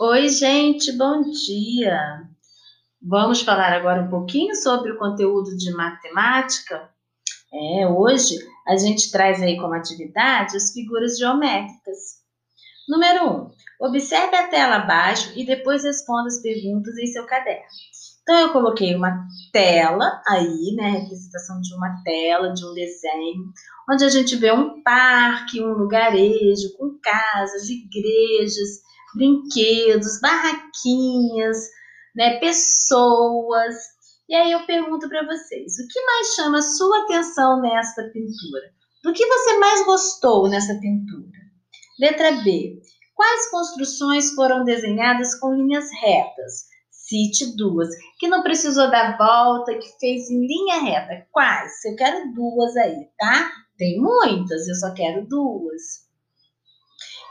Oi, gente, bom dia! Vamos falar agora um pouquinho sobre o conteúdo de matemática. É, hoje a gente traz aí como atividade as figuras geométricas. Número 1. Um, observe a tela abaixo e depois responda as perguntas em seu caderno. Então, eu coloquei uma tela aí, né? Representação de uma tela, de um desenho, onde a gente vê um parque, um lugarejo com casas, igrejas, brinquedos, barraquinhas, né, pessoas. E aí eu pergunto para vocês, o que mais chama a sua atenção nesta pintura? Do que você mais gostou nessa pintura? Letra B. Quais construções foram desenhadas com linhas retas? Cite duas. Que não precisou dar volta, que fez em linha reta. Quais? Eu quero duas aí, tá? Tem muitas, eu só quero duas.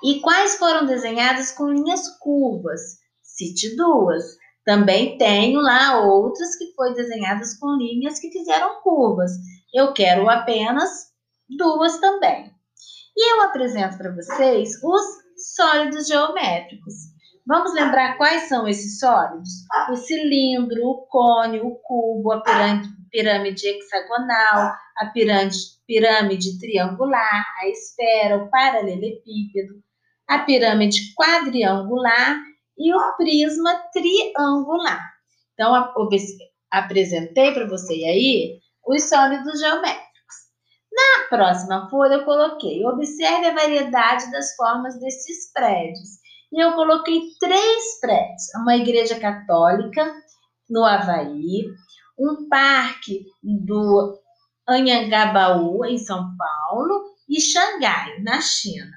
E quais foram desenhadas com linhas curvas? Cite duas. Também tenho lá outras que foram desenhadas com linhas que fizeram curvas. Eu quero apenas duas também. E eu apresento para vocês os sólidos geométricos. Vamos lembrar quais são esses sólidos? O cilindro, o cone, o cubo, a pirâmide, pirâmide hexagonal, a pirâmide, pirâmide triangular, a esfera, o paralelepípedo, a pirâmide quadriangular e o prisma triangular. Então, apresentei para você aí os sólidos geométricos. Na próxima folha, eu coloquei: observe a variedade das formas desses prédios. E eu coloquei três prédios: uma igreja católica no Havaí, um parque do Anhangabaú, em São Paulo, e Xangai, na China.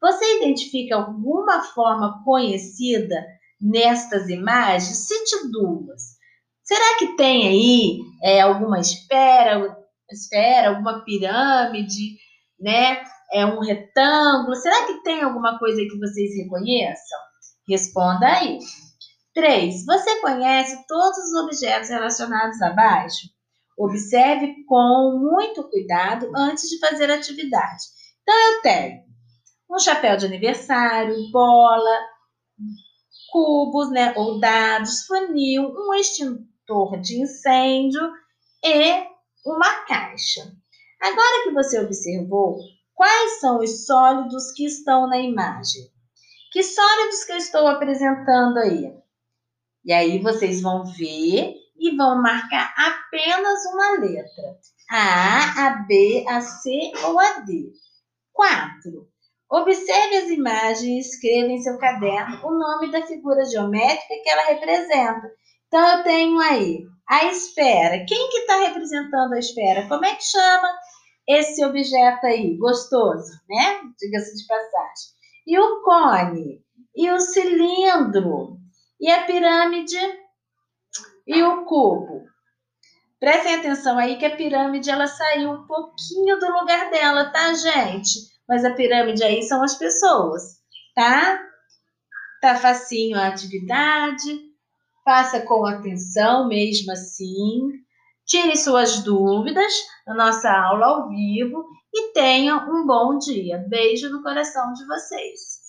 Você identifica alguma forma conhecida nestas imagens? Cite duas. Será que tem aí é, alguma esfera, esfera, alguma pirâmide, né? É um retângulo? Será que tem alguma coisa que vocês reconheçam? Responda aí. 3. Você conhece todos os objetos relacionados abaixo? Observe com muito cuidado antes de fazer a atividade. Então, eu tenho um chapéu de aniversário, bola, cubos, né, ou dados, funil, um extintor de incêndio e uma caixa. Agora que você observou, quais são os sólidos que estão na imagem? Que sólidos que eu estou apresentando aí? E aí vocês vão ver e vão marcar apenas uma letra. A, A, B, a C ou a D. Quatro. Observe as imagens e escreva em seu caderno o nome da figura geométrica que ela representa. Então, eu tenho aí a esfera. Quem que está representando a esfera? Como é que chama esse objeto aí? Gostoso, né? Diga-se de passagem. E o cone? E o cilindro? E a pirâmide? E o cubo? Prestem atenção aí que a pirâmide ela saiu um pouquinho do lugar dela, tá, gente? mas a pirâmide aí são as pessoas, tá? Tá facinho a atividade, faça com atenção mesmo assim, tire suas dúvidas na nossa aula ao vivo e tenha um bom dia. Beijo no coração de vocês.